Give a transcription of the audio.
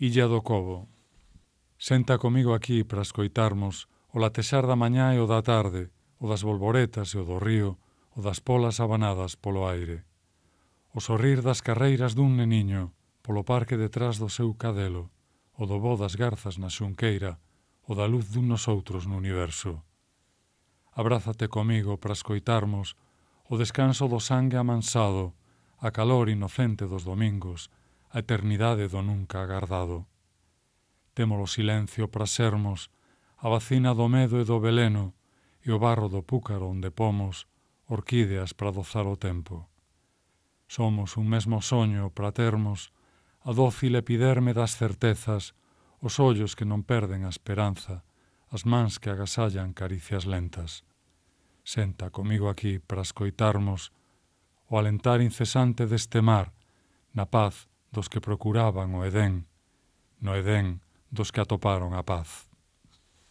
Illa do Cobo. Senta comigo aquí para escoitarmos o latexar da mañá e o da tarde, o das bolboretas e o do río, o das polas abanadas polo aire. O sorrir das carreiras dun neniño polo parque detrás do seu cadelo, o do bo das garzas na xunqueira, o da luz dun nosoutros no universo. Abrázate comigo para escoitarmos o descanso do sangue amansado, a calor inocente dos domingos, a eternidade do nunca agardado. Temos o silencio para sermos a vacina do medo e do veleno e o barro do púcaro onde pomos orquídeas para dozar o tempo. Somos un mesmo soño para termos a dócil epiderme das certezas, os ollos que non perden a esperanza, as mans que agasallan caricias lentas. Senta comigo aquí para escoitarmos o alentar incesante deste mar, na paz dos que procuraban o Edén, no Edén dos que atoparon a paz.